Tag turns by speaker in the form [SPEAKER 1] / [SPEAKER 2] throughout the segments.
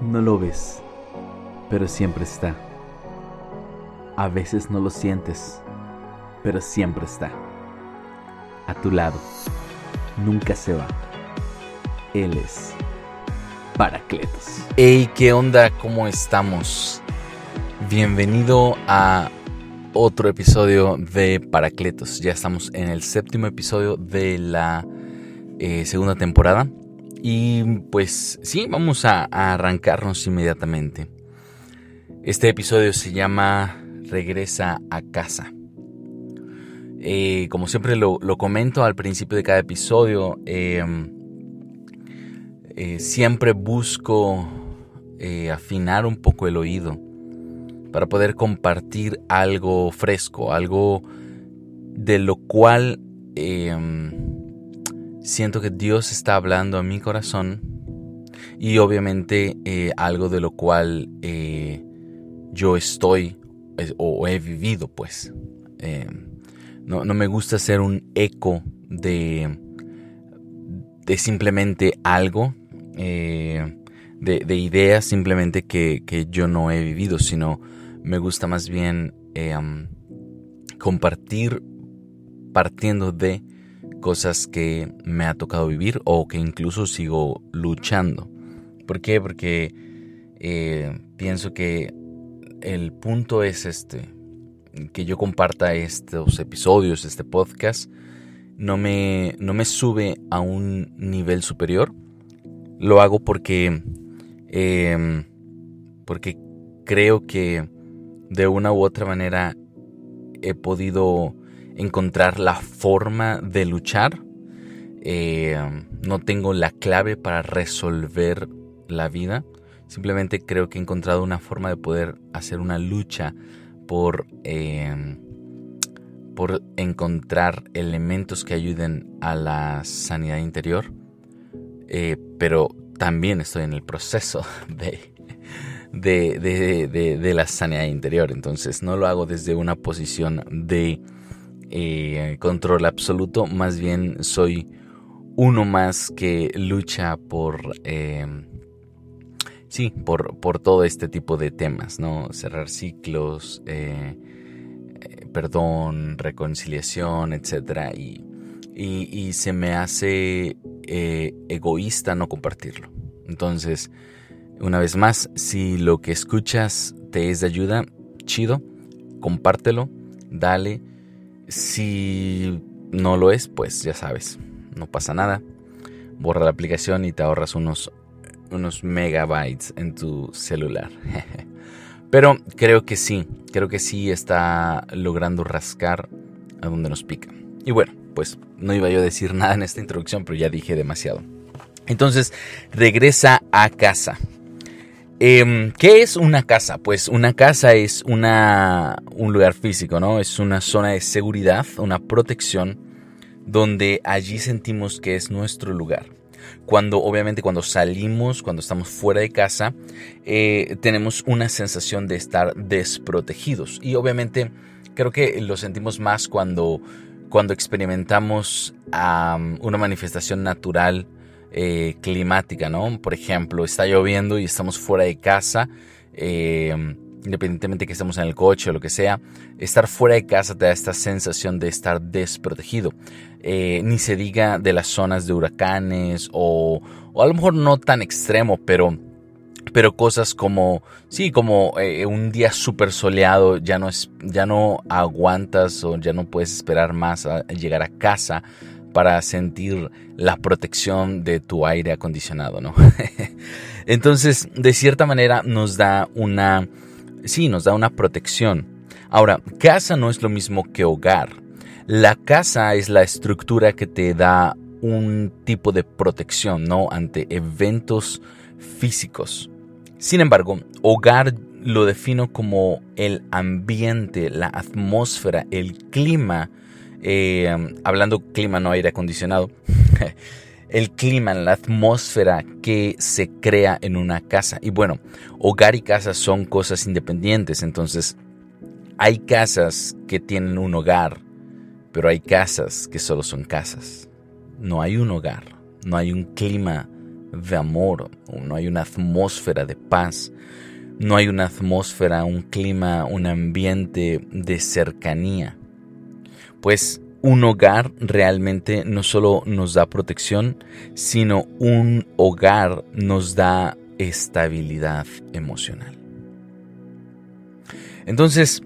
[SPEAKER 1] No lo ves, pero siempre está. A veces no lo sientes, pero siempre está. A tu lado. Nunca se va. Él es Paracletos.
[SPEAKER 2] Hey, ¿qué onda? ¿Cómo estamos? Bienvenido a otro episodio de Paracletos. Ya estamos en el séptimo episodio de la eh, segunda temporada. Y pues sí, vamos a, arrancarnos inmediatamente. Este episodio se llama Regresa a casa. Eh, como siempre lo, comento al principio de cada episodio, em, eh, siempre busco afinar un poco el oído para poder compartir algo fresco, algo de lo cual em, siento que Dios está hablando a mi corazón y obviamente eh, algo de lo cual eh, yo estoy o he vivido pues. Eh, no, me gusta ser un eco de, de simplemente algo, de, ideas simplemente que, que, yo no he vivido, sino me gusta más bien compartir partiendo de cosas que me ha tocado vivir o que incluso sigo luchando. ¿Por qué? Porque eh, pienso que el punto es este, que yo comparta estos episodios, este podcast, no me, no me sube a un nivel superior. Lo hago porque, em, porque creo que de una u otra manera he podido encontrar la forma de luchar. Eh, no tengo la clave para resolver la vida. Simplemente creo que he encontrado una forma de poder hacer una lucha por, eh, por encontrar elementos que ayuden a la sanidad interior. Eh, pero también estoy en el proceso de, de, de, la sanidad interior. Entonces no lo hago desde una posición de eh, control absoluto, más bien soy uno más que lucha por... Eh, sí, por, por, todo este tipo de temas, ¿no? Cerrar ciclos, eh, perdón, reconciliación, etc. Y, y, se me hace egoísta no compartirlo. Entonces, una vez más, si lo que escuchas te es de ayuda, chido, compártelo, dale si no lo es, pues ya sabes, no pasa nada. Borra la aplicación y te ahorras unos, unos megabytes en tu celular. Pero creo que sí, creo que sí está logrando rascar a donde nos pica. Y bueno, pues no iba yo a decir nada en esta introducción, pero ya dije demasiado. Entonces, regresa a casa. Em, ¿Qué es una casa? Pues una casa es un lugar físico, ¿no? Es una zona de seguridad, una protección, donde allí sentimos que es nuestro lugar. Cuando, obviamente, cuando salimos, cuando estamos fuera de casa, eh, tenemos una sensación de estar desprotegidos. Y obviamente, creo que lo sentimos más cuando, cuando experimentamos una manifestación natural eh, climática, ¿no? Por ejemplo, está lloviendo y estamos fuera de casa, eh, independientemente que estemos en el coche o lo que sea, estar fuera de casa te da esta sensación de estar desprotegido. Eh, ni se diga de las zonas de huracanes o, o, a lo mejor no tan extremo, pero, pero cosas como, sí, como un día súper soleado, ya no, es, ya no aguantas o ya no puedes esperar más a llegar a casa para sentir la protección de tu aire acondicionado, ¿no? Entonces, de cierta manera nos da una, sí, nos da una protección. Ahora, casa no es lo mismo que hogar. La casa es la estructura que te da un tipo de protección, ¿no? Ante eventos físicos. Sin embargo, hogar lo defino como el ambiente, la atmósfera, el clima eh, hablando clima, no aire acondicionado, el clima, la atmósfera que se crea en una casa. Y bueno, hogar y casa son cosas independientes, entonces hay casas que tienen un hogar, pero hay casas que solo son casas. No hay un hogar, no hay un clima de amor, no hay una atmósfera de paz, no hay una atmósfera, un clima, un ambiente de cercanía. Pues un hogar realmente no solo nos da protección, sino un hogar nos da estabilidad emocional. Entonces,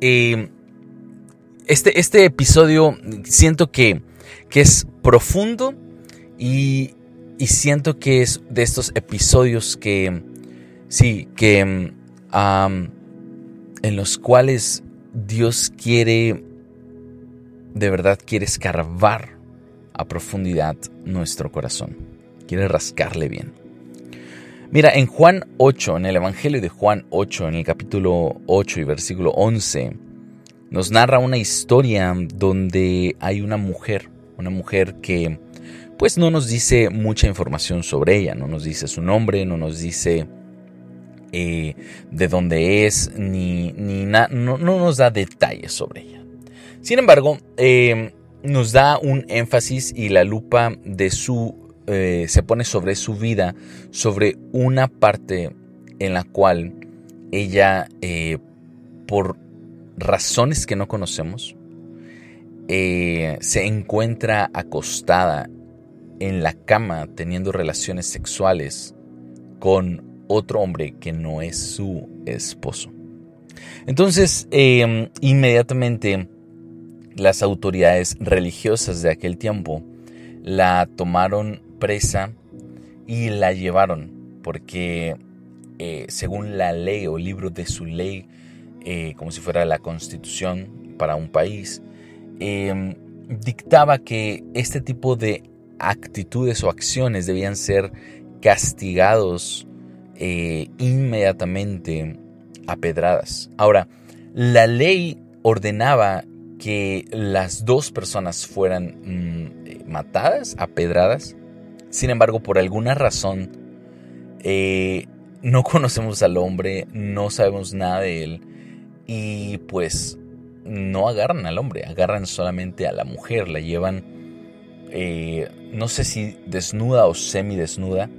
[SPEAKER 2] eh, este, este episodio siento que, es profundo y, siento que es de estos episodios que, sí, que en los cuales Dios quiere, de verdad quiere escarbar a profundidad nuestro corazón, quiere rascarle bien. Mira, en Juan 8, en el Evangelio de Juan 8, en el capítulo 8 y versículo 11, nos narra una historia donde hay una mujer, una mujer que pues no nos dice mucha información sobre ella, no nos dice su nombre, no nos dice eh, de dónde es, ni, ni no, nos da detalles sobre ella. Sin embargo, em, nos da un énfasis y la lupa de su eh, se pone sobre su vida, sobre una parte en la cual ella, eh, por razones que no conocemos, eh, se encuentra acostada en la cama teniendo relaciones sexuales con otro hombre que no es su esposo. Entonces, em, inmediatamente las autoridades religiosas de aquel tiempo la tomaron presa y la llevaron porque eh, según la ley o libro de su ley eh, como si fuera la constitución para un país, em, dictaba que este tipo de actitudes o acciones debían ser castigados eh, inmediatamente a pedradas. Ahora, la ley ordenaba que las dos personas fueran mm, matadas a pedradas. Sin embargo, por alguna razón, eh, no conocemos al hombre, no sabemos nada de él y pues no agarran al hombre, agarran solamente a la mujer, la llevan, eh, no sé si desnuda o semidesnuda,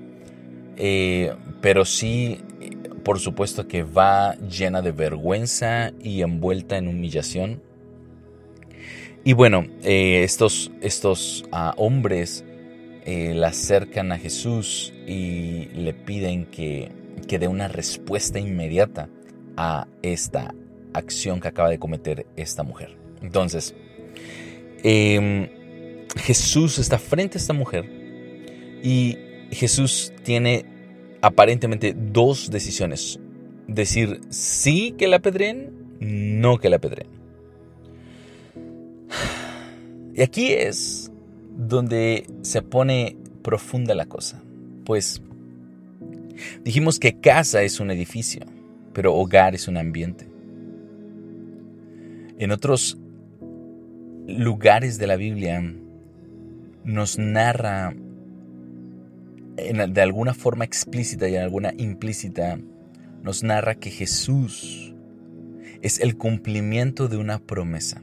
[SPEAKER 2] eh, pero sí, por supuesto que va llena de vergüenza y envuelta en humillación. Y bueno, eh, estos, estos ah, hombres la acercan a Jesús y le piden que, que dé una respuesta inmediata a esta acción que acaba de cometer esta mujer. Entonces, em, Jesús está frente a esta mujer y Jesús tiene aparentemente dos decisiones. Decir sí que la apedreen, no que la apedreen. Y aquí es donde se pone profunda la cosa. Pues dijimos que casa es un edificio, pero hogar es un ambiente. En otros lugares de la Biblia nos narra de alguna forma explícita y en alguna implícita, nos narra que Jesús es el cumplimiento de una promesa.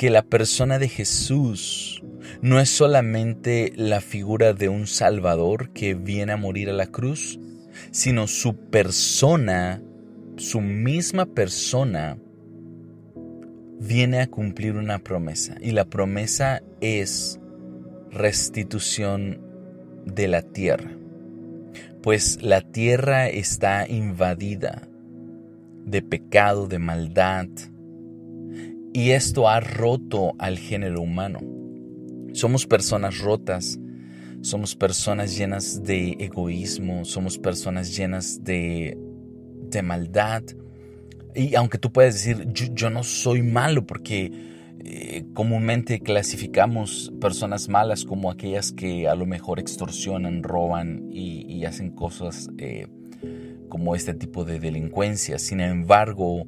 [SPEAKER 2] Que la persona de Jesús no es solamente la figura de un Salvador que viene a morir a la cruz, sino su persona, su misma persona, viene a cumplir una promesa. Y la promesa es restitución de la tierra, pues la tierra está invadida de pecado, de maldad, y esto ha roto al género humano. Somos personas rotas, somos personas llenas de egoísmo, somos personas llenas de, de maldad, y aunque tú puedes decir, yo, no soy malo porque eh, comúnmente clasificamos personas malas como aquellas que a lo mejor extorsionan, roban y, hacen cosas eh, como este tipo de delincuencia. Sin embargo,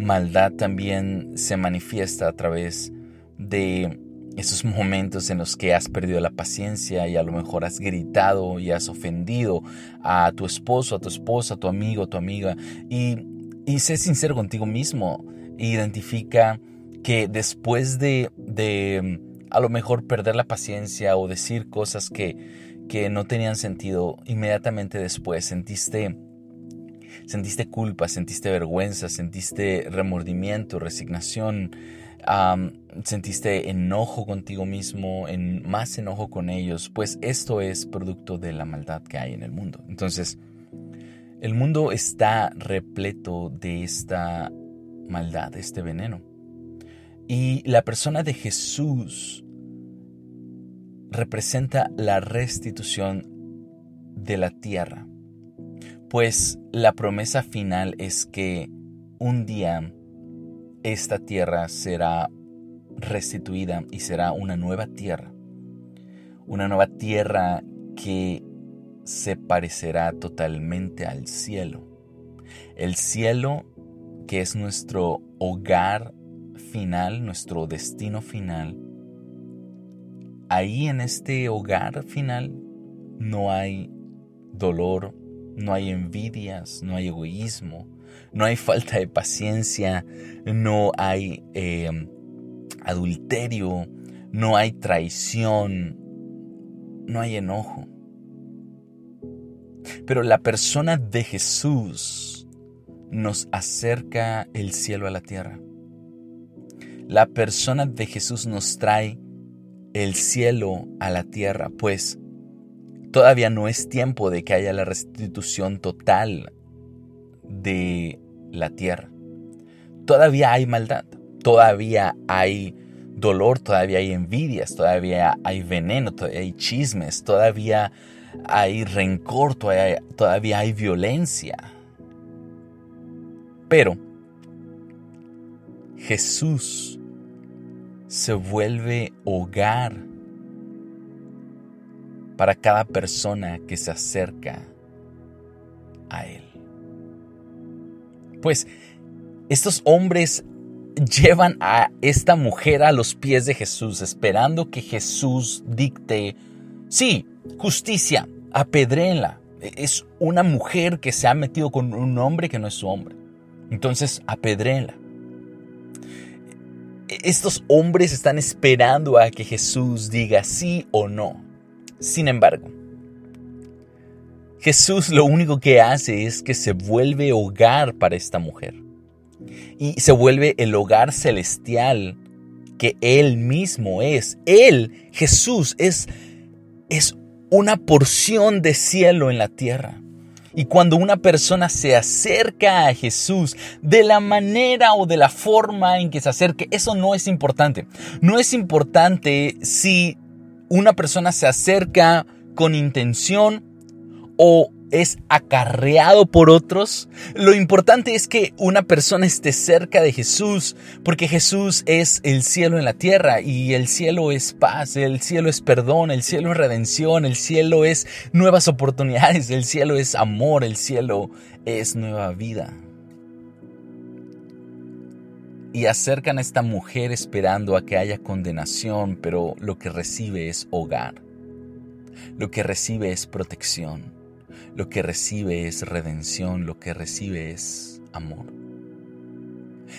[SPEAKER 2] maldad también se manifiesta a través de esos momentos en los que has perdido la paciencia y a lo mejor has gritado y has ofendido a tu esposo, a tu esposa, a tu amigo, a tu amiga. Y y sé sincero contigo mismo. Identifica que después de, a lo mejor perder la paciencia o decir cosas que, que no tenían sentido, inmediatamente después sentiste, sentiste culpa, sentiste vergüenza, sentiste remordimiento, resignación, sentiste enojo contigo mismo, en, más enojo con ellos, pues esto es producto de la maldad que hay en el mundo. Entonces, el mundo está repleto de esta maldad, de este veneno. Y la persona de Jesús representa la restitución de la tierra, pues la promesa final es que un día esta tierra será restituida y será una nueva tierra. Una nueva tierra que se parecerá totalmente al cielo. El cielo que es nuestro hogar final, nuestro destino final. Ahí en este hogar final no hay dolor, no hay envidias, no hay egoísmo, no hay falta de paciencia, no hay em, adulterio, no hay traición, no hay enojo. Pero la persona de Jesús nos acerca el cielo a la tierra. La persona de Jesús nos trae el cielo a la tierra, pues todavía no es tiempo de que haya la restitución total de la tierra. Todavía hay maldad, todavía hay dolor, todavía hay envidias, todavía hay veneno, todavía hay chismes, todavía hay rencor, todavía, todavía hay violencia. Pero Jesús se vuelve hogar para cada persona que se acerca a Él. Pues estos hombres llevan a esta mujer a los pies de Jesús, esperando que Jesús dicte, sí, justicia, apedréenla. Es una mujer que se ha metido con un hombre que no es su hombre. Entonces, apedréenla. Estos hombres están esperando a que Jesús diga sí o no. Sin embargo, Jesús lo único que hace es que se vuelve hogar para esta mujer. Y se vuelve el hogar celestial que Él mismo es. Él, Jesús, es, es una porción de cielo en la tierra. Y cuando una persona se acerca a Jesús de la manera o de la forma en que se acerque, eso no es importante. No es importante si una persona se acerca con intención o es acarreado por otros. Lo importante es que una persona esté cerca de Jesús, porque Jesús es el cielo en la tierra y el cielo es paz, el cielo es perdón, el cielo es redención, el cielo es nuevas oportunidades, el cielo es amor, el cielo es nueva vida. Y acercan a esta mujer esperando a que haya condenación, pero lo que recibe es hogar. Lo que recibe es protección lo que recibe es redención, lo que recibe es amor.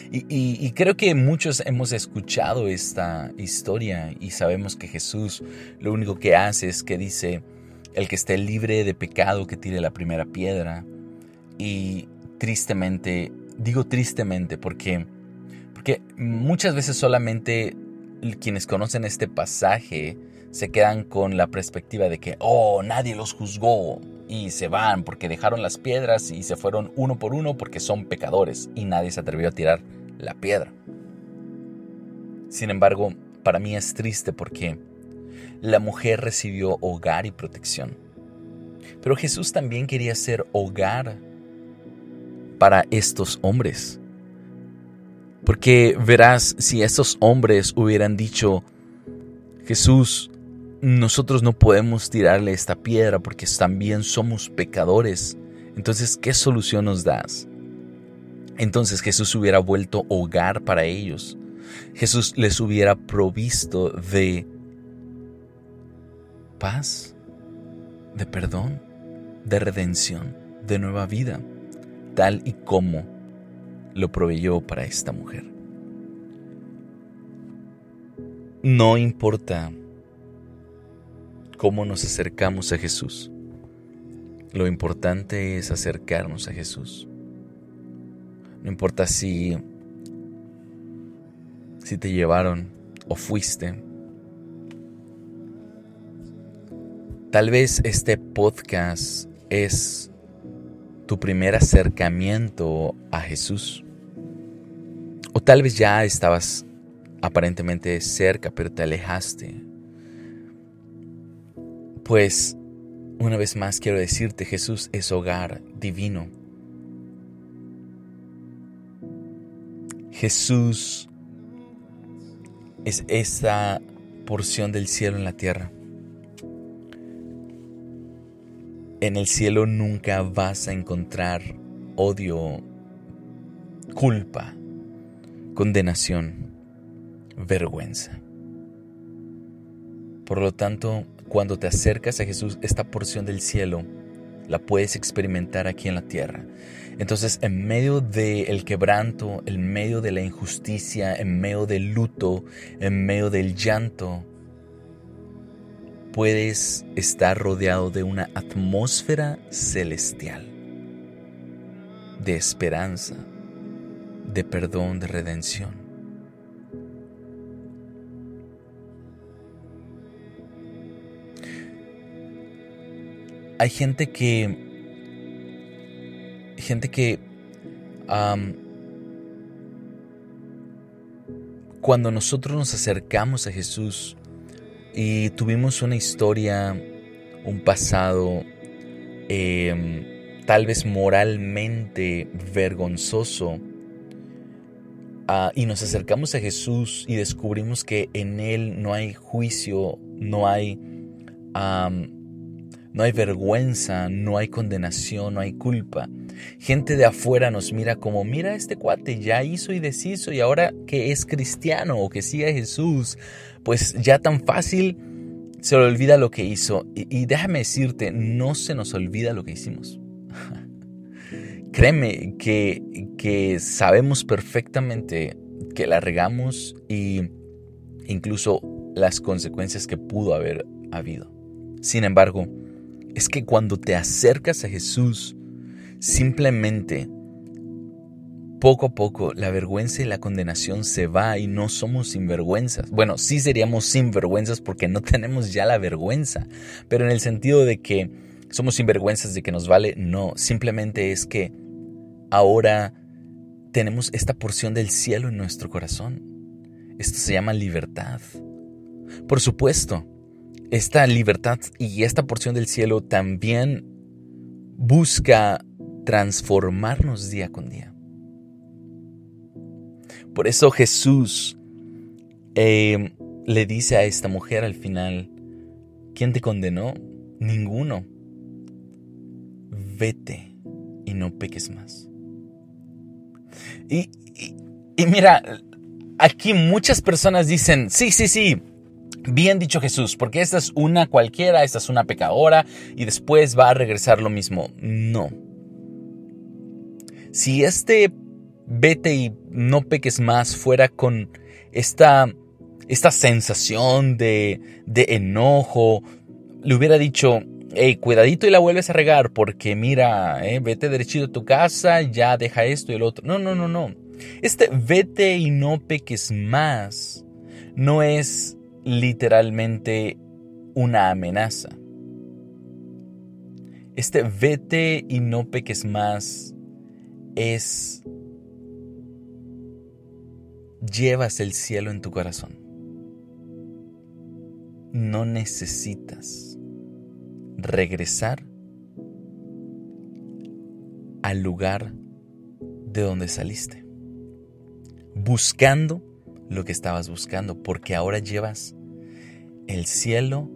[SPEAKER 2] Y, creo que muchos hemos escuchado esta historia y sabemos que Jesús lo único que hace es que dice, el que esté libre de pecado que tire la primera piedra. Y tristemente, digo tristemente porque, porque muchas veces solamente quienes conocen este pasaje se quedan con la perspectiva de que, oh, nadie los juzgó y se van porque dejaron las piedras y se fueron uno por uno porque son pecadores y nadie se atrevió a tirar la piedra. Sin embargo, para mí es triste porque la mujer recibió hogar y protección. Pero Jesús también quería ser hogar para estos hombres. Porque verás, si estos hombres hubieran dicho, Jesús, nosotros no podemos tirarle esta piedra porque también somos pecadores. Entonces, ¿qué solución nos das? Entonces Jesús hubiera vuelto hogar para ellos. Jesús les hubiera provisto de paz, de perdón, de redención, de nueva vida, tal y como lo proveyó para esta mujer. no importa cómo nos acercamos a Jesús, lo importante es acercarnos a Jesús. No importa si si te llevaron o fuiste. Tal vez este podcast es tu primer acercamiento a Jesús. O tal vez ya estabas aparentemente cerca, pero te alejaste. Pues, una vez más quiero decirte, Jesús es hogar divino. Jesús es esa porción del cielo en la tierra. En el cielo nunca vas a encontrar odio, culpa, condenación, vergüenza. Por lo tanto, cuando te acercas a Jesús, esta porción del cielo la puedes experimentar aquí en la tierra. Entonces, en medio del quebranto, en medio de la injusticia, en medio del luto, en medio del llanto, puedes estar rodeado de una atmósfera celestial, de esperanza, de perdón, de redención. Hay gente que gente que cuando nosotros nos acercamos a Jesús y tuvimos una historia, un pasado, em, tal vez moralmente vergonzoso, ah, y nos acercamos a Jesús y descubrimos que en Él no hay juicio, no hay no hay vergüenza, no hay condenación, no hay culpa. Gente de afuera nos mira como, mira este cuate, ya hizo y deshizo y ahora que es cristiano o que sigue a Jesús, pues ya tan fácil se le olvida lo que hizo. Y, déjame decirte, no se nos olvida lo que hicimos. Créeme que, que sabemos perfectamente que la regamos y incluso las consecuencias que pudo haber habido. Sin embargo, es que cuando te acercas a Jesús, simplemente poco a poco la vergüenza y la condenación se va y no somos sinvergüenzas. Bueno, sí seríamos sinvergüenzas porque no tenemos ya la vergüenza, pero en el sentido de que somos sinvergüenzas de que nos vale, no, simplemente es que ahora tenemos esta porción del cielo en nuestro corazón. Esto se llama libertad. Por supuesto, esta libertad y esta porción del cielo también busca transformarnos día con día. Por eso Jesús eh, le dice a esta mujer al final, ¿quién te condenó? Ninguno. Vete y no peques más. y mira, aquí muchas personas dicen, sí, sí, sí, Bien dicho Jesús, porque esta es una cualquiera, esta es una pecadora y después va a regresar lo mismo. No. Si este vete y no peques más fuera con esta, esta sensación de, de enojo, le hubiera dicho, hey, cuidadito y la vuelves a regar porque mira, eh, vete derechito a tu casa, ya deja esto y el otro. No, no, no, no. Este vete y no peques más no es literalmente una amenaza. Este vete y no peques más es llevas el cielo en tu corazón. No necesitas regresar al lugar de donde saliste, buscando lo que estabas buscando, porque ahora llevas el cielo,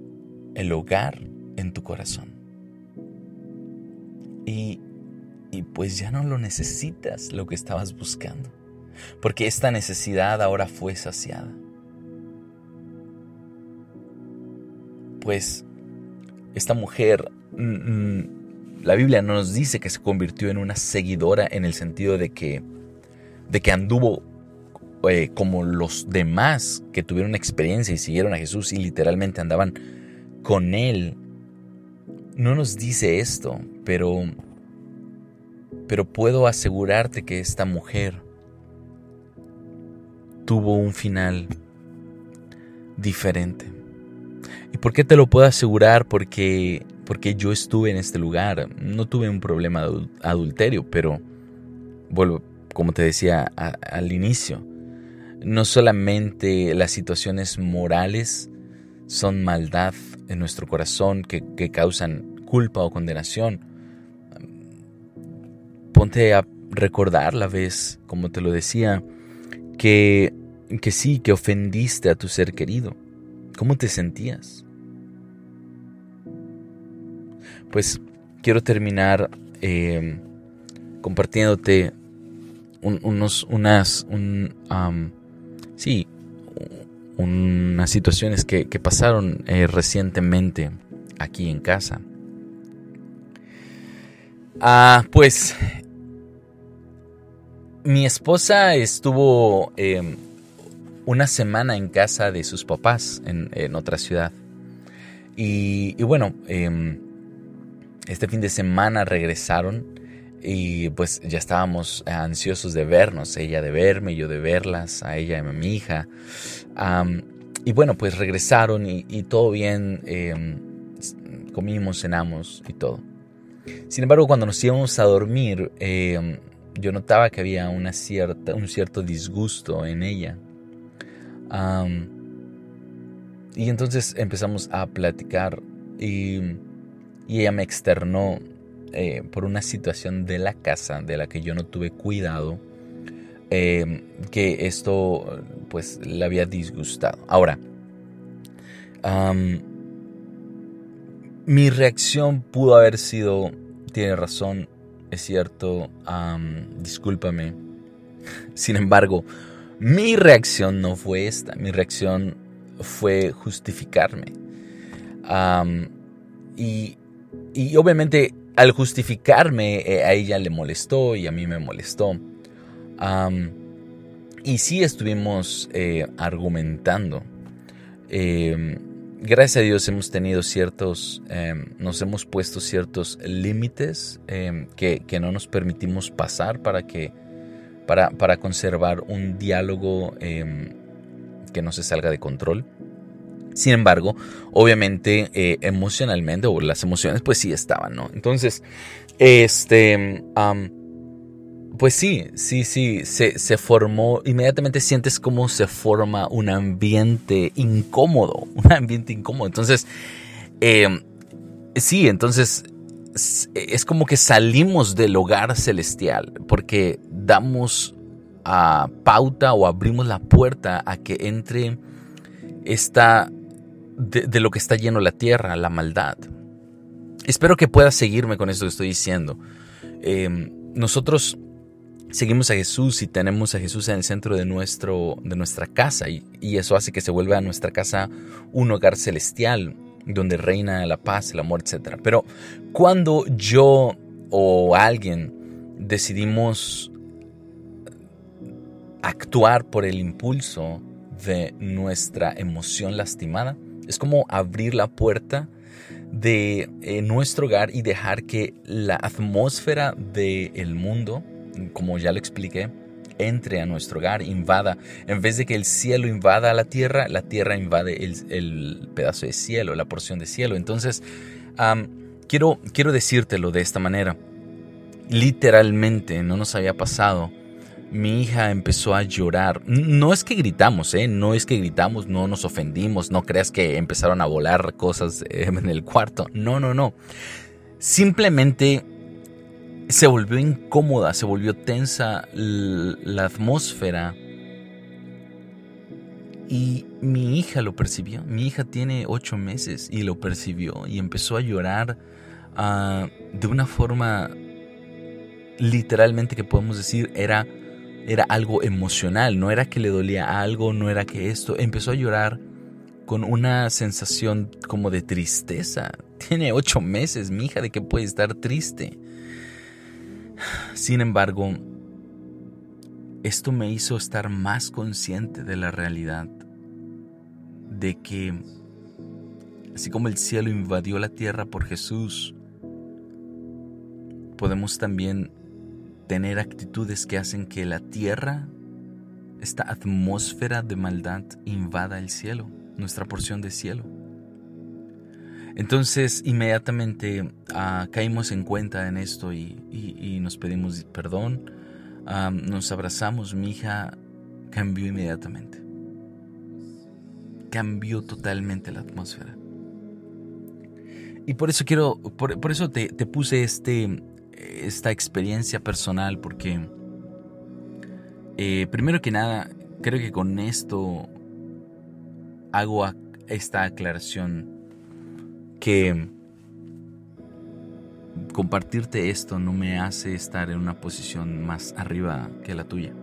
[SPEAKER 2] el hogar en tu corazón. Y, y pues ya no lo necesitas lo que estabas buscando, porque esta necesidad ahora fue saciada. Pues esta mujer, mm, mm, la Biblia no nos dice que se convirtió en una seguidora en el sentido de que, de que anduvo eh, como los demás que tuvieron experiencia y siguieron a Jesús y literalmente andaban con Él, no nos dice esto, pero, pero puedo asegurarte que esta mujer tuvo un final diferente. ¿Y por qué te lo puedo asegurar? Porque, porque yo estuve en este lugar. No tuve un problema de adulterio, pero vuelvo, como te decía al inicio, no solamente las situaciones morales son maldad en nuestro corazón que, causan culpa o condenación. Ponte a recordar la vez, como te lo decía, que, que sí, que ofendiste a tu ser querido. ¿Cómo te sentías? Pues quiero terminar eh, compartiéndote unos, unas, un, Sí, unas situaciones que, pasaron eh, recientemente aquí en casa. Ah, pues mi esposa estuvo em, una semana en casa de sus papás en, otra ciudad. Y, bueno, em, este fin de semana regresaron y pues ya estábamos ansiosos de vernos, ella de verme, yo de verlas, a ella y a mi hija. y bueno, pues regresaron y, todo bien, em, comimos, cenamos y todo. Sin embargo, cuando nos íbamos a dormir, yo notaba que había una cierta, un cierto disgusto en ella. y entonces empezamos a platicar y, y ella me externó eh, por una situación de la casa de la que yo no tuve cuidado, em, que esto pues le había disgustado. Ahora, mi reacción pudo haber sido, tiene razón, es cierto, discúlpame. Sin embargo, mi reacción no fue esta, mi reacción fue justificarme. y, y obviamente al justificarme, eh, a ella le molestó y a mí me molestó. y sí estuvimos eh, argumentando. Em, gracias a Dios hemos tenido ciertos, em, nos hemos puesto ciertos límites em, que, no nos permitimos pasar para que, para, para conservar un diálogo que no se salga de control. Sin embargo, obviamente eh, emocionalmente, o las emociones pues sí estaban, ¿no? Entonces, este, pues sí, sí, sí, se, formó, inmediatamente sientes cómo se forma un ambiente incómodo, un ambiente incómodo. Entonces, em, sí, entonces es como que salimos del hogar celestial porque damos a pauta o abrimos la puerta a que entre esta de, lo que está lleno la tierra, la maldad. Espero que puedas seguirme con esto que estoy diciendo. Em, nosotros seguimos a Jesús y tenemos a Jesús en el centro de, nuestro, de nuestra casa y, eso hace que se vuelva a nuestra casa un hogar celestial donde reina la paz, el amor, etc. Pero cuando yo o alguien decidimos actuar por el impulso de nuestra emoción lastimada, es como abrir la puerta de eh, nuestro hogar y dejar que la atmósfera del mundo, como ya lo expliqué, entre a nuestro hogar, invada. En vez de que el cielo invada a la tierra, la tierra invade el, pedazo de cielo, la porción de cielo. Entonces, quiero, quiero decírtelo de esta manera. Literalmente no nos había pasado mi hija empezó a llorar. No es que gritamos, ¿eh? No es que gritamos, no nos ofendimos, no creas que empezaron a volar cosas eh, en el cuarto. No, no, no. Simplemente se volvió incómoda, se volvió tensa la atmósfera. Y mi hija lo percibió. Mi hija tiene ocho meses y lo percibió y empezó a llorar ah, de una forma literalmente que podemos decir era era algo emocional, no era que le dolía algo, no era que esto. Empezó a llorar con una sensación como de tristeza. Tiene ocho meses, mi hija, de que puede estar triste. Sin embargo, esto me hizo estar más consciente de la realidad de que así como el cielo invadió la tierra por Jesús, podemos también tener actitudes que hacen que la tierra, esta atmósfera de maldad, invada el cielo, nuestra porción de cielo. Entonces inmediatamente ah, caímos en cuenta en esto y, nos pedimos perdón, ah, nos abrazamos, mi hija cambió inmediatamente. Cambió totalmente la atmósfera. Y por eso quiero, por, eso te, te, puse este, esta experiencia personal, porque eh, primero que nada, creo que con esto hago esta aclaración que compartirte esto no me hace estar en una posición más arriba que la tuya.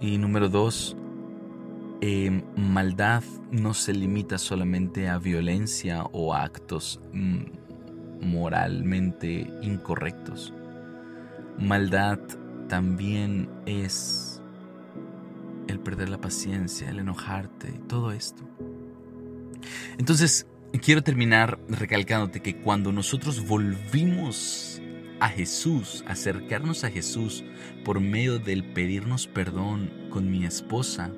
[SPEAKER 2] Y número dos, em, maldad no se limita solamente a violencia o a actos mm, moralmente incorrectos. Maldad también es el perder la paciencia, el enojarte, todo esto. Entonces, quiero terminar recalcándote que cuando nosotros volvimos a Jesús, acercarnos a Jesús por medio del pedirnos perdón con mi esposa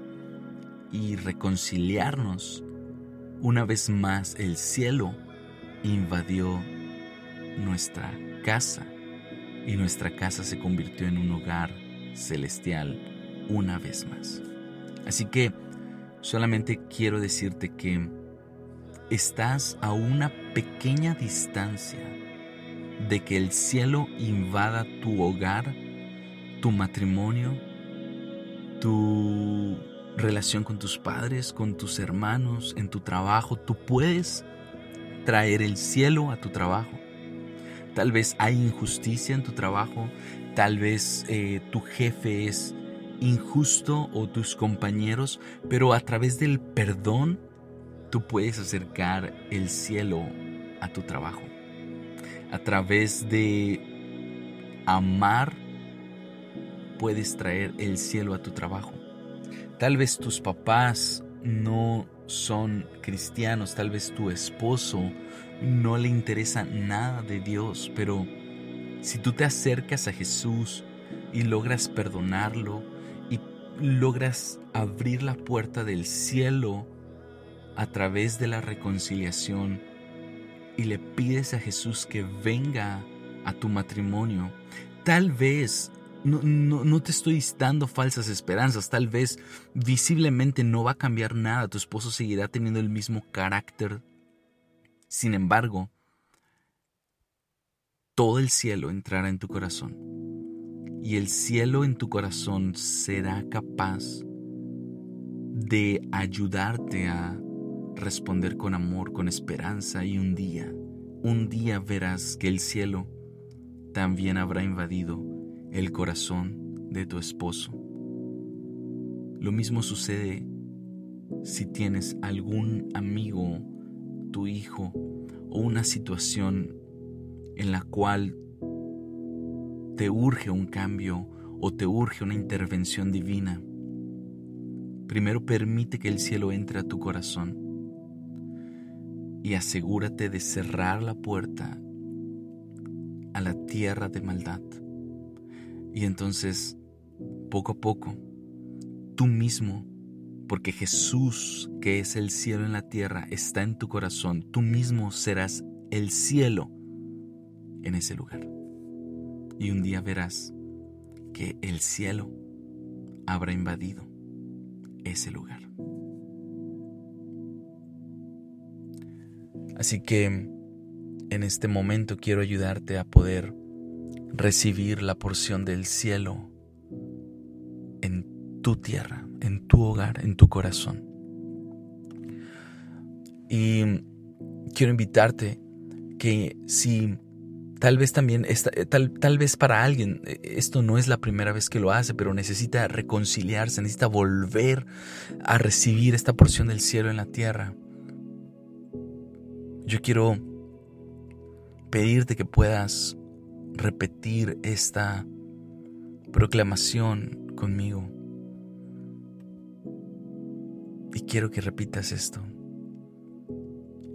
[SPEAKER 2] y reconciliarnos, una vez más el cielo invadió nuestra casa y nuestra casa se convirtió en un hogar celestial una vez más. Así que solamente quiero decirte que estás a una pequeña distancia de que el cielo invada tu hogar, tu matrimonio, tu relación con tus padres, con tus hermanos, en tu trabajo. Tú puedes traer el cielo a tu trabajo. Tal vez hay injusticia en tu trabajo, tal vez eh, tu jefe es injusto o tus compañeros, pero a través del perdón tú puedes acercar el cielo a tu trabajo. A través de amar puedes traer el cielo a tu trabajo. Tal vez tus papás no son cristianos, tal vez tu esposo no le interesa nada de Dios, pero si tú te acercas a Jesús y logras perdonarlo y logras abrir la puerta del cielo a través de la reconciliación y le pides a Jesús que venga a tu matrimonio, tal vez no, no, te estoy dando falsas esperanzas. Tal vez visiblemente no va a cambiar nada. Tu esposo seguirá teniendo el mismo carácter sin embargo, todo el cielo entrará en tu corazón y el cielo en tu corazón será capaz de ayudarte a responder con amor, con esperanza y un día, un día verás que el cielo también habrá invadido el corazón de tu esposo. Lo mismo sucede si tienes algún amigo tu hijo o una situación en la cual te urge un cambio o te urge una intervención divina, primero permite que el cielo entre a tu corazón y asegúrate de cerrar la puerta a la tierra de maldad. Y entonces, poco a poco, tú mismo porque Jesús, que es el cielo en la tierra, está en tu corazón. Tú mismo serás el cielo en ese lugar. Y un día verás que el cielo habrá invadido ese lugar. Así que en este momento quiero ayudarte a poder recibir la porción del cielo en tu tierra, en tu hogar, en tu corazón. Y quiero invitarte que si tal vez también, eh, tal, tal vez para alguien, eh, esto no es la primera vez que lo hace, pero necesita reconciliarse, necesita volver a recibir esta porción del cielo en la tierra. Yo quiero pedirte que puedas repetir esta proclamación conmigo. Y quiero que repitas esto.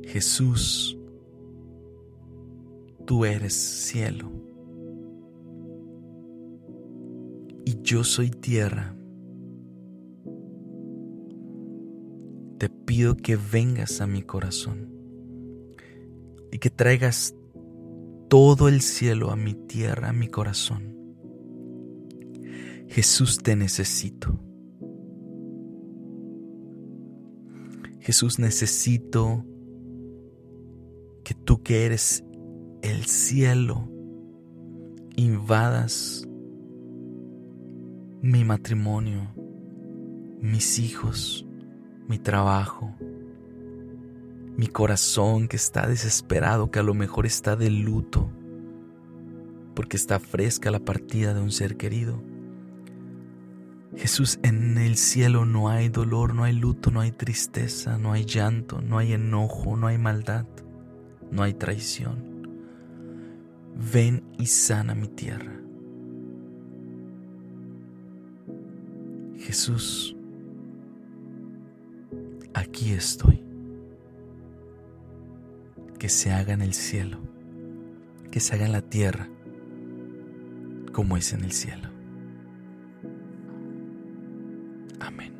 [SPEAKER 2] Jesús, tú eres cielo. Y yo soy tierra. Te pido que vengas a mi corazón y que traigas todo el cielo a mi tierra, a mi corazón. Jesús, te necesito. Jesús, necesito que tú que eres el cielo, invadas mi matrimonio, mis hijos, mi trabajo, mi corazón que está desesperado, que a lo mejor está de luto, porque está fresca la partida de un ser querido. Jesús, en el cielo no hay dolor, no hay luto, no hay tristeza, no hay llanto, no hay enojo, no hay maldad, no hay traición. Ven y sana mi tierra. Jesús, aquí estoy que se haga en el cielo, que se haga en la tierra, como es en el cielo. Amén.